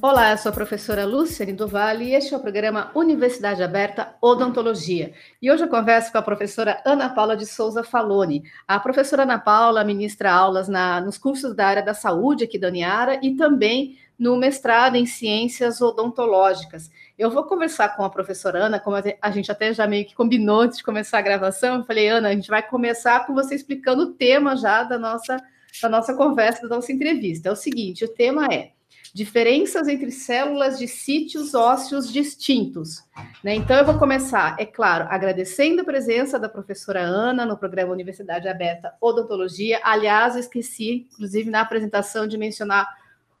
Olá, eu sou a professora Lúcia do e este é o programa Universidade Aberta Odontologia. E hoje eu converso com a professora Ana Paula de Souza Faloni. A professora Ana Paula ministra aulas na, nos cursos da área da saúde aqui da Uniara e também no mestrado em ciências odontológicas. Eu vou conversar com a professora Ana, como a gente até já meio que combinou antes de começar a gravação. Eu falei, Ana, a gente vai começar com você explicando o tema já da nossa, da nossa conversa, da nossa entrevista. É o seguinte: o tema é diferenças entre células de sítios ósseos distintos. Né? Então, eu vou começar, é claro, agradecendo a presença da professora Ana no programa Universidade Aberta Odontologia. Aliás, eu esqueci, inclusive, na apresentação, de mencionar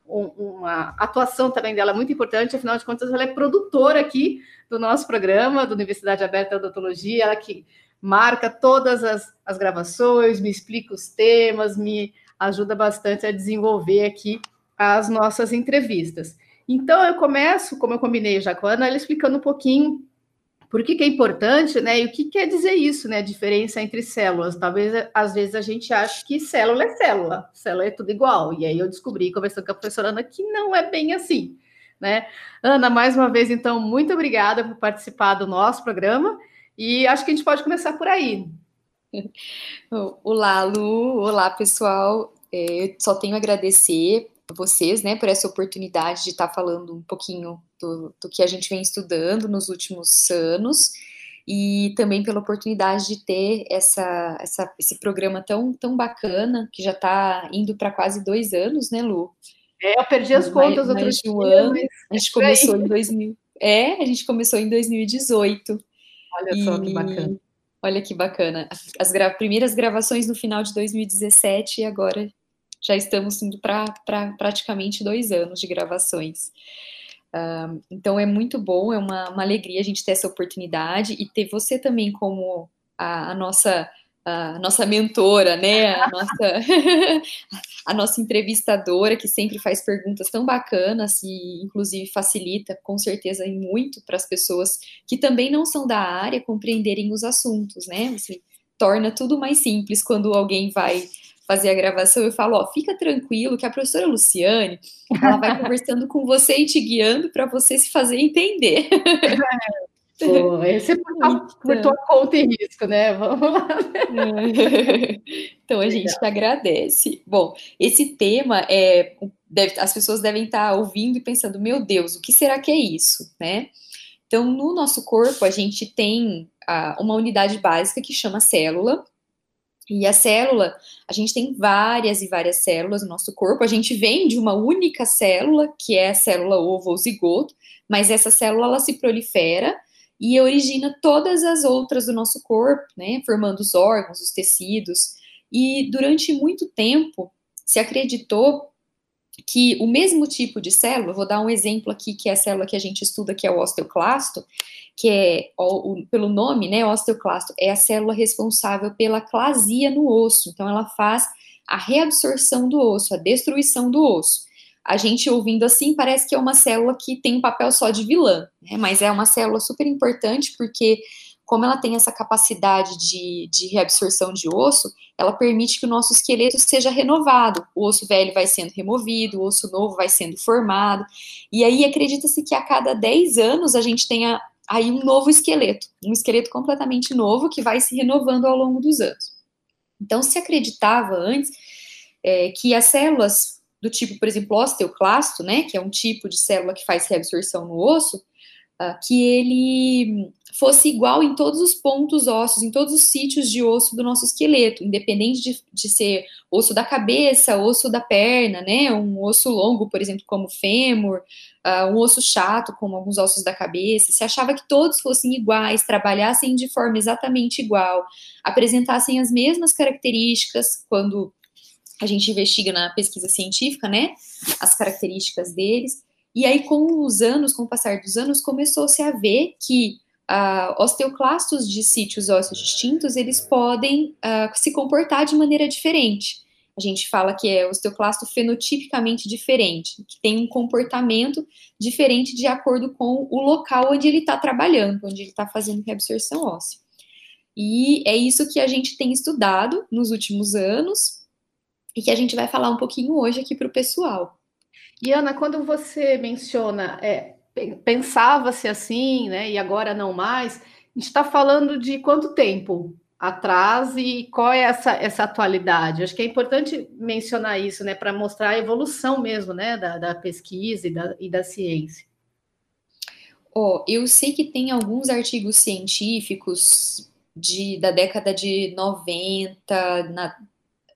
um, uma atuação também dela muito importante, afinal de contas, ela é produtora aqui do nosso programa, da Universidade Aberta Odontologia, ela que marca todas as, as gravações, me explica os temas, me ajuda bastante a desenvolver aqui as nossas entrevistas. Então, eu começo, como eu combinei já com a Ana, ela explicando um pouquinho por que, que, é importante, né? E o que quer dizer isso, né? A diferença entre células. Talvez, às vezes, a gente ache que célula é célula, célula é tudo igual. E aí eu descobri, conversando com a professora Ana, que não é bem assim, né? Ana, mais uma vez, então, muito obrigada por participar do nosso programa. E acho que a gente pode começar por aí. Olá, Lu. Olá, pessoal. É, eu só tenho a agradecer vocês, né, por essa oportunidade de estar falando um pouquinho do, do que a gente vem estudando nos últimos anos e também pela oportunidade de ter essa, essa, esse programa tão, tão bacana, que já está indo para quase dois anos, né, Lu? É, eu perdi as contas mais, mais de um ano. A gente começou em 2000. É, a gente começou em 2018. Olha e, só que bacana. Olha que bacana. As gra primeiras gravações no final de 2017 e agora já estamos indo para pra, praticamente dois anos de gravações. Uh, então é muito bom, é uma, uma, alegria a gente ter essa oportunidade e ter você também como a, a nossa a nossa mentora, né, a nossa, a nossa entrevistadora que sempre faz perguntas tão bacanas e inclusive facilita com certeza muito para as pessoas que também não são da área compreenderem os assuntos, né? Você torna tudo mais simples quando alguém vai fazer a gravação, eu falo, ó, fica tranquilo que a professora Luciane, ela vai conversando com você e te guiando para você se fazer entender. É. Pô, esse é por, então. por tua conta e risco, né? Vamos lá. então a gente te agradece. Bom, esse tema é. Deve, as pessoas devem estar ouvindo e pensando, meu Deus, o que será que é isso, né? Então, no nosso corpo, a gente tem ah, uma unidade básica que chama célula, e a célula, a gente tem várias e várias células no nosso corpo. A gente vem de uma única célula, que é a célula ovo ou zigoto, mas essa célula ela se prolifera e origina todas as outras do nosso corpo, né, formando os órgãos, os tecidos. E durante muito tempo se acreditou que o mesmo tipo de célula, vou dar um exemplo aqui, que é a célula que a gente estuda, que é o osteoclasto, que é, o, o, pelo nome, né, osteoclasto, é a célula responsável pela clasia no osso. Então, ela faz a reabsorção do osso, a destruição do osso. A gente ouvindo assim parece que é uma célula que tem um papel só de vilã, né, mas é uma célula super importante porque como ela tem essa capacidade de, de reabsorção de osso, ela permite que o nosso esqueleto seja renovado. O osso velho vai sendo removido, o osso novo vai sendo formado. E aí acredita-se que a cada 10 anos a gente tenha aí um novo esqueleto, um esqueleto completamente novo que vai se renovando ao longo dos anos. Então se acreditava antes é, que as células do tipo, por exemplo, osteoclasto, né, que é um tipo de célula que faz reabsorção no osso, uh, que ele fosse igual em todos os pontos ósseos, em todos os sítios de osso do nosso esqueleto, independente de, de ser osso da cabeça, osso da perna, né? Um osso longo, por exemplo, como fêmur, uh, um osso chato, como alguns ossos da cabeça. Se achava que todos fossem iguais, trabalhassem de forma exatamente igual, apresentassem as mesmas características quando a gente investiga na pesquisa científica, né? As características deles. E aí, com os anos, com o passar dos anos, começou-se a ver que uh, osteoclastos de sítios ósseos distintos, eles podem uh, se comportar de maneira diferente. A gente fala que é osteoclasto fenotipicamente diferente, que tem um comportamento diferente de acordo com o local onde ele está trabalhando, onde ele está fazendo reabsorção óssea. E é isso que a gente tem estudado nos últimos anos e que a gente vai falar um pouquinho hoje aqui para o pessoal. E Ana, quando você menciona é, pensava-se assim, né, e agora não mais, a gente está falando de quanto tempo atrás e qual é essa, essa atualidade? Acho que é importante mencionar isso, né, para mostrar a evolução mesmo, né, da, da pesquisa e da, e da ciência. Oh, eu sei que tem alguns artigos científicos de, da década de 90, na,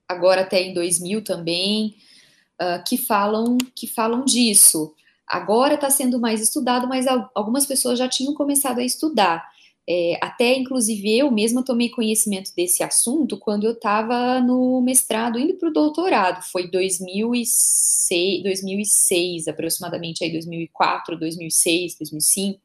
agora até em 2000 também, uh, que falam que falam disso. Agora está sendo mais estudado, mas algumas pessoas já tinham começado a estudar. É, até, inclusive, eu mesma tomei conhecimento desse assunto quando eu estava no mestrado, indo para o doutorado. Foi 2006, 2006, aproximadamente, aí 2004, 2006, 2005.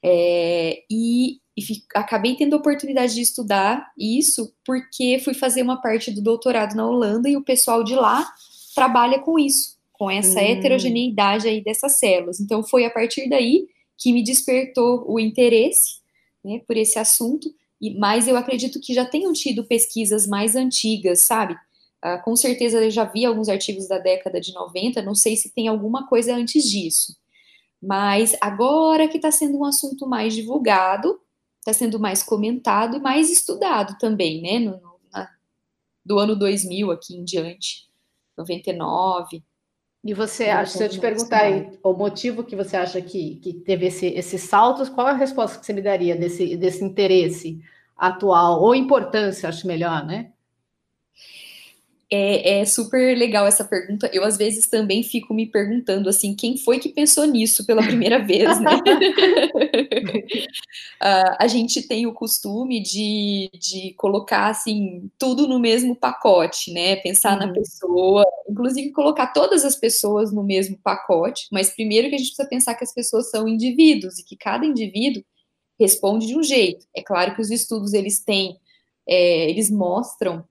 É, e, e acabei tendo a oportunidade de estudar isso porque fui fazer uma parte do doutorado na Holanda e o pessoal de lá trabalha com isso com essa hum. heterogeneidade aí dessas células. Então, foi a partir daí que me despertou o interesse né, por esse assunto, e mas eu acredito que já tenham tido pesquisas mais antigas, sabe? Ah, com certeza eu já vi alguns artigos da década de 90, não sei se tem alguma coisa antes disso. Mas agora que está sendo um assunto mais divulgado, está sendo mais comentado e mais estudado também, né? No, na, do ano 2000 aqui em diante, 99. E você acha, se eu te perguntar aí, o motivo que você acha que, que teve esse, esses saltos, qual é a resposta que você me daria desse, desse interesse atual, ou importância, acho melhor, né? É, é, super legal essa pergunta. Eu, às vezes, também fico me perguntando, assim, quem foi que pensou nisso pela primeira vez, né? uh, a gente tem o costume de, de colocar, assim, tudo no mesmo pacote, né? Pensar uhum. na pessoa, inclusive colocar todas as pessoas no mesmo pacote, mas primeiro que a gente precisa pensar que as pessoas são indivíduos e que cada indivíduo responde de um jeito. É claro que os estudos, eles têm, é, eles mostram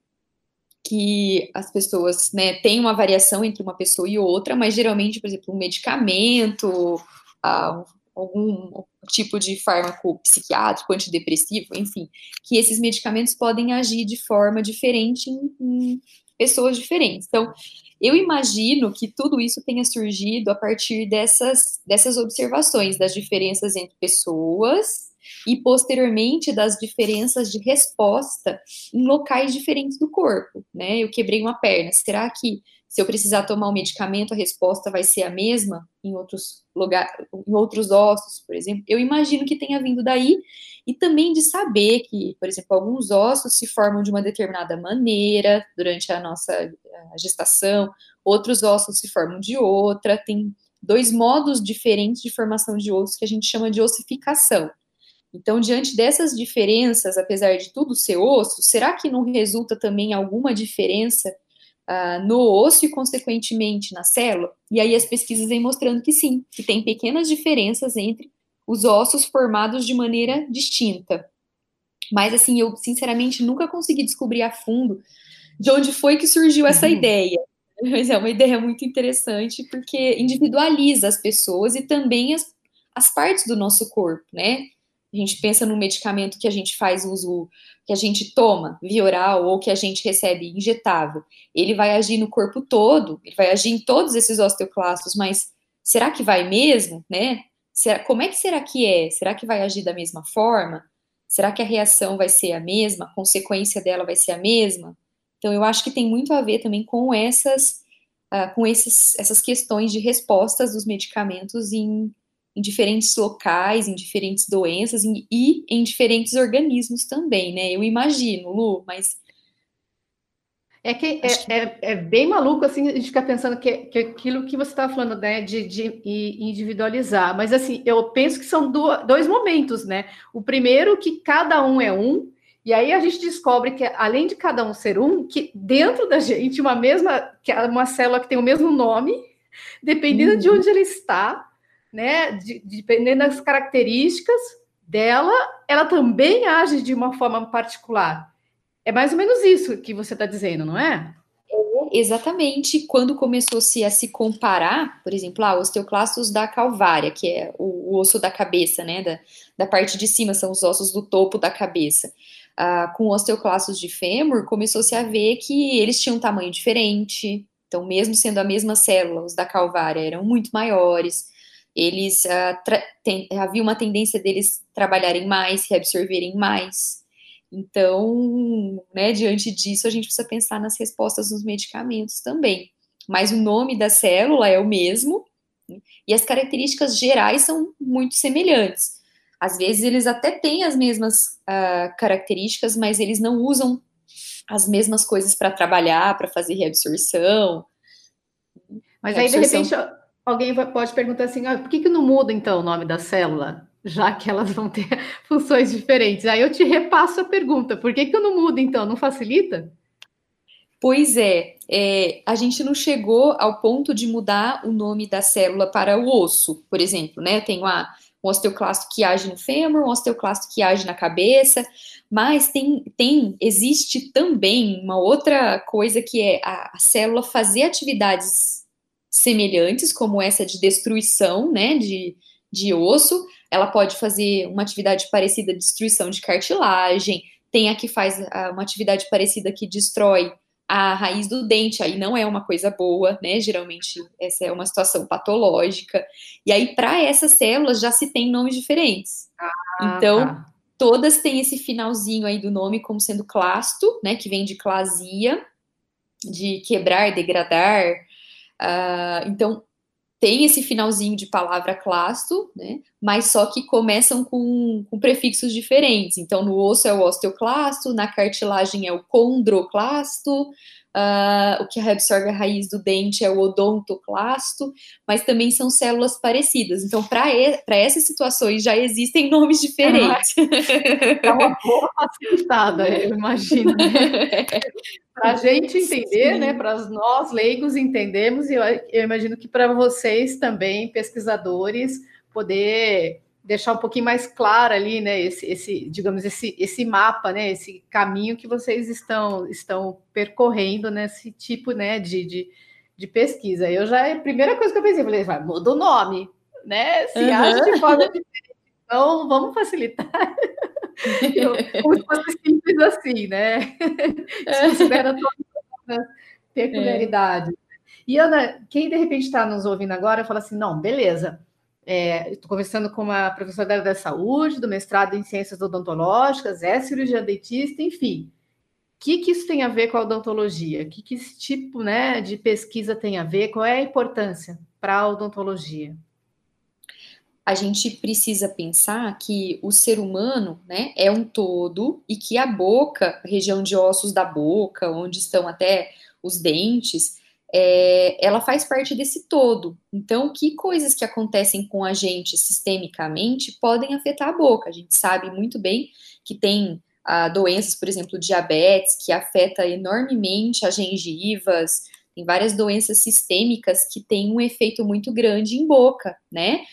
que as pessoas né, têm uma variação entre uma pessoa e outra, mas geralmente, por exemplo, um medicamento, ah, algum tipo de fármaco psiquiátrico, antidepressivo, enfim, que esses medicamentos podem agir de forma diferente em, em pessoas diferentes. Então, eu imagino que tudo isso tenha surgido a partir dessas, dessas observações das diferenças entre pessoas e posteriormente das diferenças de resposta em locais diferentes do corpo, né? Eu quebrei uma perna, será que se eu precisar tomar um medicamento, a resposta vai ser a mesma em outros lugares, em outros ossos, por exemplo? Eu imagino que tenha vindo daí e também de saber que, por exemplo, alguns ossos se formam de uma determinada maneira durante a nossa gestação, outros ossos se formam de outra, tem dois modos diferentes de formação de ossos que a gente chama de ossificação. Então, diante dessas diferenças, apesar de tudo ser osso, será que não resulta também alguma diferença uh, no osso e, consequentemente, na célula? E aí as pesquisas vêm mostrando que sim, que tem pequenas diferenças entre os ossos formados de maneira distinta. Mas, assim, eu, sinceramente, nunca consegui descobrir a fundo de onde foi que surgiu essa uhum. ideia. Mas é uma ideia muito interessante, porque individualiza as pessoas e também as, as partes do nosso corpo, né? A gente pensa no medicamento que a gente faz uso, que a gente toma via oral ou que a gente recebe injetável. Ele vai agir no corpo todo, ele vai agir em todos esses osteoclastos, mas será que vai mesmo, né? Será, como é que será que é? Será que vai agir da mesma forma? Será que a reação vai ser a mesma? A consequência dela vai ser a mesma? Então, eu acho que tem muito a ver também com essas, uh, com esses, essas questões de respostas dos medicamentos em em diferentes locais, em diferentes doenças em, e em diferentes organismos também, né? Eu imagino, Lu, mas. É que é, que é, é, bem maluco assim a gente ficar pensando que, que aquilo que você estava falando, né, de, de, individualizar. Mas assim, eu penso que são do, dois momentos, né? O primeiro que cada um é um, e aí a gente descobre que, além de cada um ser um, que dentro da gente, uma mesma, que é uma célula que tem o mesmo nome, dependendo uhum. de onde ele está, né, de, de, dependendo das características, dela, ela também age de uma forma particular. É mais ou menos isso que você está dizendo, não é? é exatamente quando começou-se a se comparar, por exemplo, ah, osteoclastos da calvária, que é o, o, osso da cabeça, né, da, da parte de cima, são os ossos do topo da cabeça. Ah, com osteoclastos de fêmur, começou-se a ver que eles tinham um tamanho diferente, então, mesmo sendo a mesma célula, os da calvária eram muito maiores, eles uh, tem, havia uma tendência deles trabalharem mais, reabsorverem mais. Então, né, diante disso, a gente precisa pensar nas respostas nos medicamentos também. Mas o nome da célula é o mesmo né, e as características gerais são muito semelhantes. Às vezes eles até têm as mesmas uh, características, mas eles não usam as mesmas coisas para trabalhar, para fazer reabsorção. Mas reabsorção. aí, de repente, alguém pode perguntar assim: ah, por que, que não muda então o nome da célula? Já que elas vão ter funções diferentes. Aí eu te repasso a pergunta: por que, que não muda então? Não facilita? Pois é, é, a gente não chegou ao ponto de mudar o nome da célula para o osso, por exemplo, né? Tem uma, um osteoclasto que age no fêmur, um osteoclasto que age na cabeça, mas tem, tem existe também uma outra coisa que é a, a célula fazer atividades semelhantes, como essa de destruição, né, de, de osso, ela pode fazer uma atividade parecida de destruição de cartilagem, tem a que faz uma atividade parecida que destrói a raiz do dente, aí não é uma coisa boa, né? Geralmente essa é uma situação patológica. E aí, para essas células já se tem nomes diferentes. Ah, então, tá. todas têm esse finalzinho aí do nome como sendo clasto, né? Que vem de clasia, de quebrar, degradar. Uh, então, tem esse finalzinho de palavra clasto, né? Mas só que começam com, com, prefixos diferentes. Então, no osso é o osteoclasto, na cartilagem é o condroclasto, Uh, o que absorve a raiz do dente é o odontoclasto, mas também são células parecidas. Então, para essas situações já existem nomes diferentes. É uma boa facilitada, eu imagino. Para a gente entender, Sim. né? Para nós leigos entendemos, e eu, eu imagino que para vocês também, pesquisadores, poder deixar um pouquinho mais claro ali, né, esse, esse, digamos, esse, esse mapa, né, esse caminho que vocês estão, estão percorrendo nesse tipo, né, de, de, de pesquisa. Eu já, a primeira coisa que eu pensei, falei, vai, muda o nome, né, se uhum. age de forma diferente, então vamos facilitar. eu, como se fosse simples assim, né, considera todas as peculiaridades. É. E Ana, quem de repente está nos ouvindo agora, fala assim, não, beleza, Estou é, conversando com uma professora da saúde, do mestrado em ciências odontológicas, é cirurgiã dentista, enfim. O que, que isso tem a ver com a odontologia? O que, que esse tipo né, de pesquisa tem a ver? Qual é a importância para a odontologia? a gente precisa pensar que o ser humano, né, é um todo e que a boca, a região de ossos da boca, onde estão até os dentes, é, ela faz parte desse todo. Então, que coisas que acontecem com a gente sistemicamente podem afetar a boca? A gente sabe muito bem que tem ah, doenças, por exemplo, diabetes, que afeta enormemente as gengivas, tem várias doenças sistêmicas que têm um efeito muito grande em boca, né?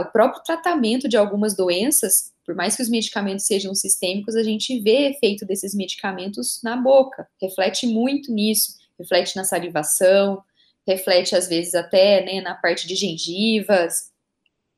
o próprio tratamento de algumas doenças, por mais que os medicamentos sejam sistêmicos, a gente vê efeito desses medicamentos na boca, reflete muito nisso reflete na salivação, reflete às vezes até né, na parte de gengivas.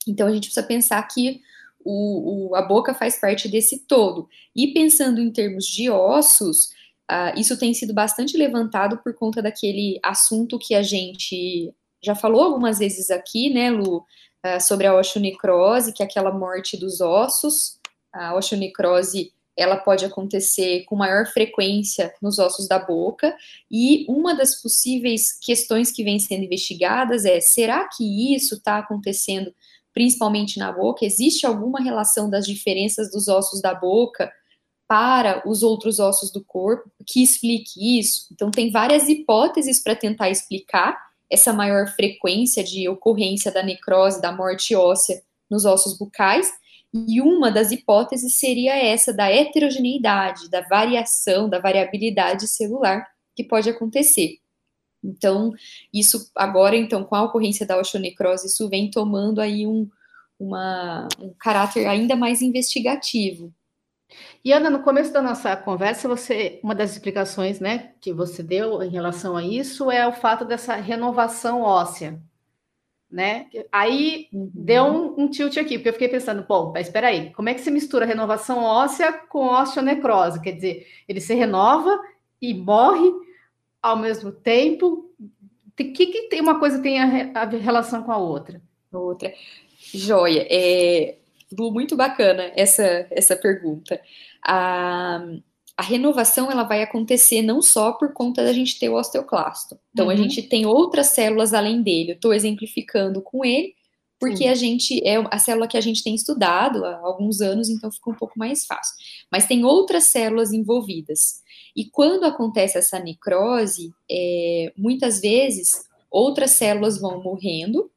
Então a gente precisa pensar que o, o, a boca faz parte desse todo. E pensando em termos de ossos, uh, isso tem sido bastante levantado por conta daquele assunto que a gente já falou algumas vezes aqui, né, Lu, uh, sobre a osteonecrose, que é aquela morte dos ossos. A osteonecrose ela pode acontecer com maior frequência nos ossos da boca, e uma das possíveis questões que vem sendo investigadas é: será que isso está acontecendo principalmente na boca? Existe alguma relação das diferenças dos ossos da boca para os outros ossos do corpo que explique isso? Então, tem várias hipóteses para tentar explicar essa maior frequência de ocorrência da necrose, da morte óssea nos ossos bucais e uma das hipóteses seria essa da heterogeneidade, da variação, da variabilidade celular que pode acontecer. Então, isso agora, então, com a ocorrência da osteonecrose, isso vem tomando aí um, uma, um caráter ainda mais investigativo. E Ana, no começo da nossa conversa, você, uma das explicações, né, que você deu em relação a isso é o fato dessa renovação óssea, né? Aí uhum. deu um, um, tilt aqui, porque eu fiquei pensando, pô, mas espera aí, como é que se mistura renovação óssea com osteonecrose? Quer dizer, ele se renova e morre ao mesmo tempo? O que, que tem uma coisa tem a, a relação com a outra? Outra. Joia. É, muito bacana essa, essa pergunta. A, a renovação ela vai acontecer não só por conta da gente ter o osteoclasto. Então, uhum. a gente tem outras células além dele. Eu estou exemplificando com ele, porque a gente é a célula que a gente tem estudado há alguns anos, então fica um pouco mais fácil. Mas tem outras células envolvidas. E quando acontece essa necrose, é, muitas vezes outras células vão morrendo,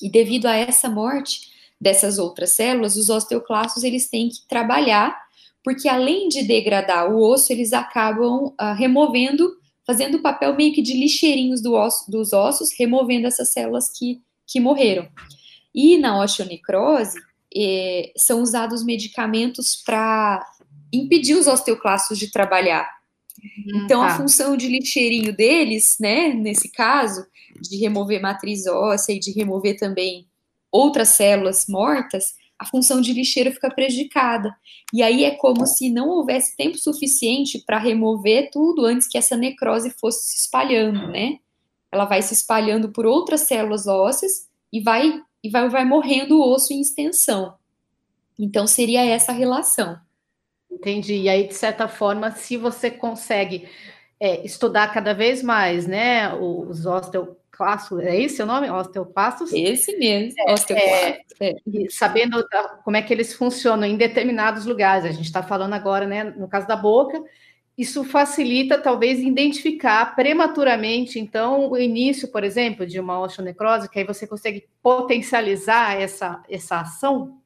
e devido a essa morte, dessas outras células, os osteoclastos eles têm que trabalhar, porque além de degradar o osso, eles acabam uh, removendo, fazendo o papel meio que de lixeirinhos do osso, dos ossos, removendo essas células que, que morreram. E na osteonecrose, eh, são usados medicamentos para impedir os osteoclastos de trabalhar. Hum, então, tá. a função de lixeirinho deles, né, nesse caso, de remover matriz óssea e de remover também outras células mortas, a função de lixeiro fica prejudicada. E aí é como se não houvesse tempo suficiente para remover tudo antes que essa necrose fosse se espalhando, né? Ela vai se espalhando por outras células ósseas e vai e vai, vai morrendo o osso em extensão. Então seria essa relação. Entendi. E aí, de certa forma, se você consegue é, estudar cada vez mais, né, os osteo osteoclastos, é esse o nome? Osteoclastos? Esse mesmo, é. É, é. sabendo como é que eles funcionam em determinados lugares, a gente está falando agora, né, no caso da boca, isso facilita, talvez, identificar prematuramente, então, o início, por exemplo, de uma osteonecrose, que aí você consegue potencializar essa, essa ação?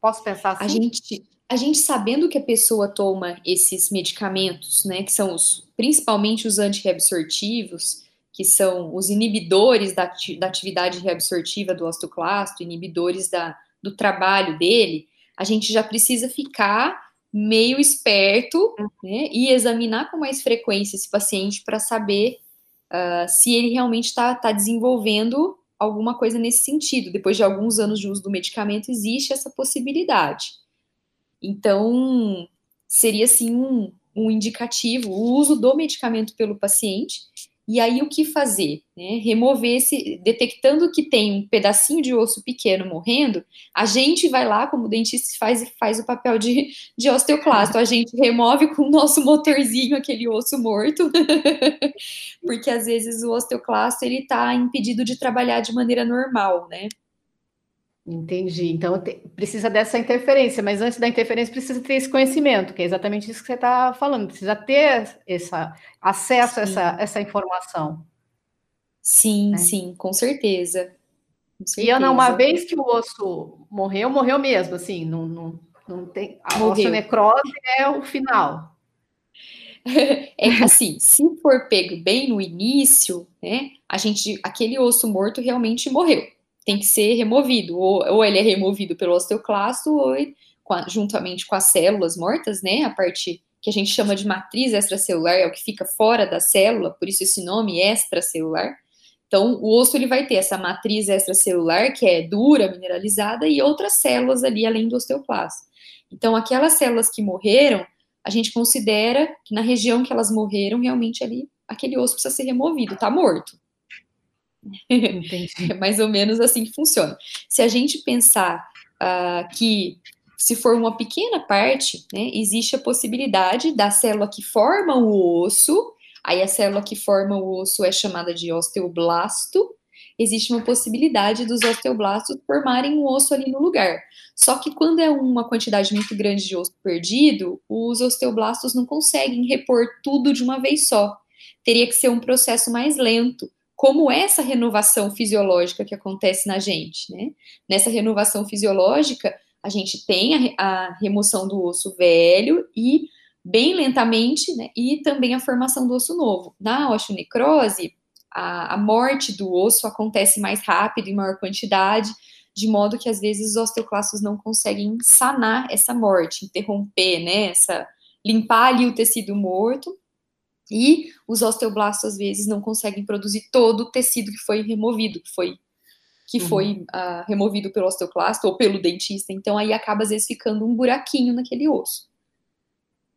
Posso pensar assim? A gente, a gente sabendo que a pessoa toma esses medicamentos, né, que são os, principalmente os antirreabsortivos, que são os inibidores da, da atividade reabsortiva do osteoclasto, inibidores da, do trabalho dele, a gente já precisa ficar meio esperto né, e examinar com mais frequência esse paciente para saber uh, se ele realmente está tá desenvolvendo alguma coisa nesse sentido. Depois de alguns anos de uso do medicamento, existe essa possibilidade. Então, seria assim um, um indicativo o uso do medicamento pelo paciente e aí o que fazer? Né? Remover esse, detectando que tem um pedacinho de osso pequeno morrendo, a gente vai lá, como dentista faz, faz o papel de, de osteoclasto, a gente remove com o nosso motorzinho aquele osso morto, porque às vezes o osteoclasto ele está impedido de trabalhar de maneira normal, né? Entendi. Então te, precisa dessa interferência, mas antes da interferência precisa ter esse conhecimento, que é exatamente isso que você está falando. Precisa ter essa, acesso a essa, essa informação. Sim, né? sim, com certeza. com certeza. E Ana, uma vez que o osso morreu, morreu mesmo, assim, não, não, não tem. A morreu. necrose é o final. É assim, se for pego bem no início, né, a gente, aquele osso morto realmente morreu tem que ser removido, ou, ou ele é removido pelo osteoclasto, ou juntamente com as células mortas, né, a parte que a gente chama de matriz extracelular, é o que fica fora da célula, por isso esse nome extracelular. Então, o osso ele vai ter essa matriz extracelular, que é dura, mineralizada, e outras células ali além do osteoclasto. Então, aquelas células que morreram, a gente considera que na região que elas morreram, realmente ali, aquele osso precisa ser removido, tá morto. é mais ou menos assim que funciona. Se a gente pensar uh, que se for uma pequena parte, né, existe a possibilidade da célula que forma o osso, aí a célula que forma o osso é chamada de osteoblasto, existe uma possibilidade dos osteoblastos formarem um osso ali no lugar. Só que quando é uma quantidade muito grande de osso perdido, os osteoblastos não conseguem repor tudo de uma vez só. Teria que ser um processo mais lento como essa renovação fisiológica que acontece na gente, né? Nessa renovação fisiológica, a gente tem a, a remoção do osso velho e bem lentamente, né? E também a formação do osso novo. Na osteonecrose, a, a morte do osso acontece mais rápido, em maior quantidade, de modo que às vezes os osteoclastos não conseguem sanar essa morte, interromper, né, essa limpar ali o tecido morto, e os osteoblastos às vezes não conseguem produzir todo o tecido que foi removido, que foi que uhum. foi uh, removido pelo osteoclasto ou pelo dentista, então aí acaba às vezes ficando um buraquinho naquele osso.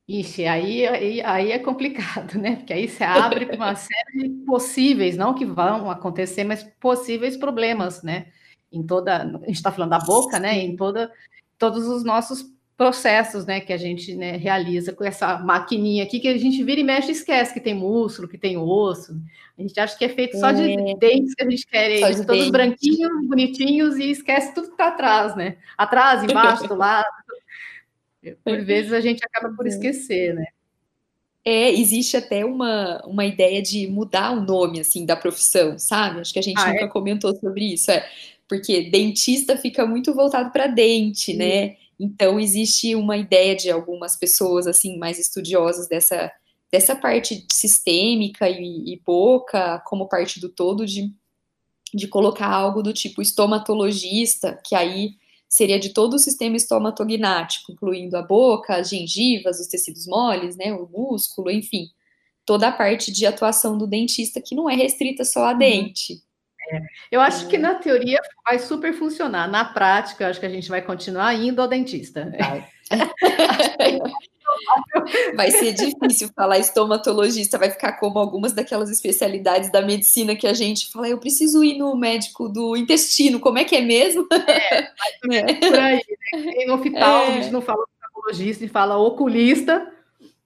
Ixi, aí, aí, aí é complicado, né? Porque aí você abre uma série de possíveis, não que vão acontecer, mas possíveis problemas, né? Em toda, a gente está falando da boca, né? Em toda, todos os nossos processos, né? Que a gente né, realiza com essa maquininha aqui, que a gente vira e mexe e esquece que tem músculo, que tem osso. A gente acha que é feito só de é. dentes que a gente quer, eles, todos dentes. branquinhos, bonitinhos, e esquece tudo que está atrás, né? Atrás, embaixo, do lado. Por vezes a gente acaba por esquecer, né? É, existe até uma, uma ideia de mudar o nome, assim, da profissão, sabe? Acho que a gente ah, nunca é? comentou sobre isso, é, porque dentista fica muito voltado para dente, né? Então, existe uma ideia de algumas pessoas, assim, mais estudiosas dessa, dessa parte sistêmica e, e boca, como parte do todo, de, de colocar algo do tipo estomatologista, que aí seria de todo o sistema estomatognático, incluindo a boca, as gengivas, os tecidos moles, né, o músculo, enfim, toda a parte de atuação do dentista que não é restrita só a uhum. dente. É. Eu acho que na teoria vai super funcionar, na prática, acho que a gente vai continuar indo ao dentista. Vai. Vai ser difícil falar estomatologista, vai ficar como algumas daquelas especialidades da medicina que a gente fala, eu preciso ir no médico do intestino, como é que é mesmo? É, é. por aí, né? Em hospital, é. a gente não fala oftalmologista, a gente fala oculista,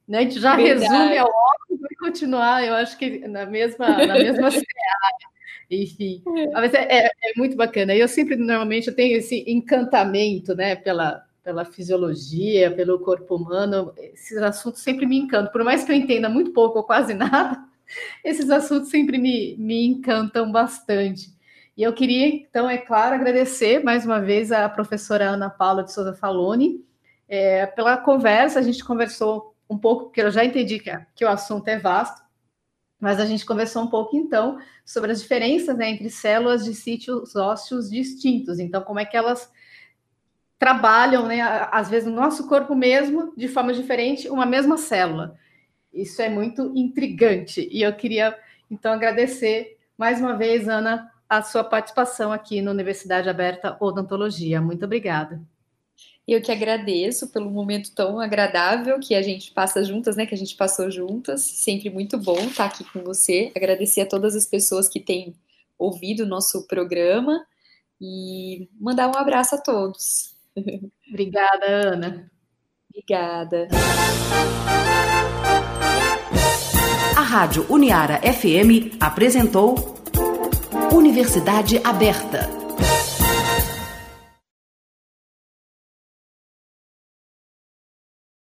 né? A gente já Verdade. resume ao óbvio e continuar, eu acho que na mesma, na mesma enfim. É. Mas é, é, é, muito bacana. Eu sempre, normalmente, eu tenho esse encantamento, né, pela, pela fisiologia, pelo corpo humano, esses assuntos sempre me encantam. Por mais que eu entenda muito pouco ou quase nada, esses assuntos sempre me, me encantam bastante. E eu queria, então, é claro, agradecer mais uma vez a professora Ana Paula de Souza Faloni é, pela conversa. A gente conversou um pouco, porque eu já entendi que, que o assunto é vasto, mas a gente conversou um pouco, então, sobre as diferenças né, entre células de sítios ósseos distintos. Então, como é que elas trabalham, né, às vezes no nosso corpo mesmo, de forma diferente, uma mesma célula. Isso é muito intrigante. E eu queria, então, agradecer mais uma vez, Ana, a sua participação aqui na Universidade Aberta Odontologia. Muito obrigada. Eu que agradeço pelo momento tão agradável que a gente passa juntas, né? Que a gente passou juntas. Sempre muito bom estar aqui com você. Agradecer a todas as pessoas que têm ouvido o nosso programa e mandar um abraço a todos. Obrigada, Ana. Obrigada. A Rádio Uniara FM apresentou Universidade Aberta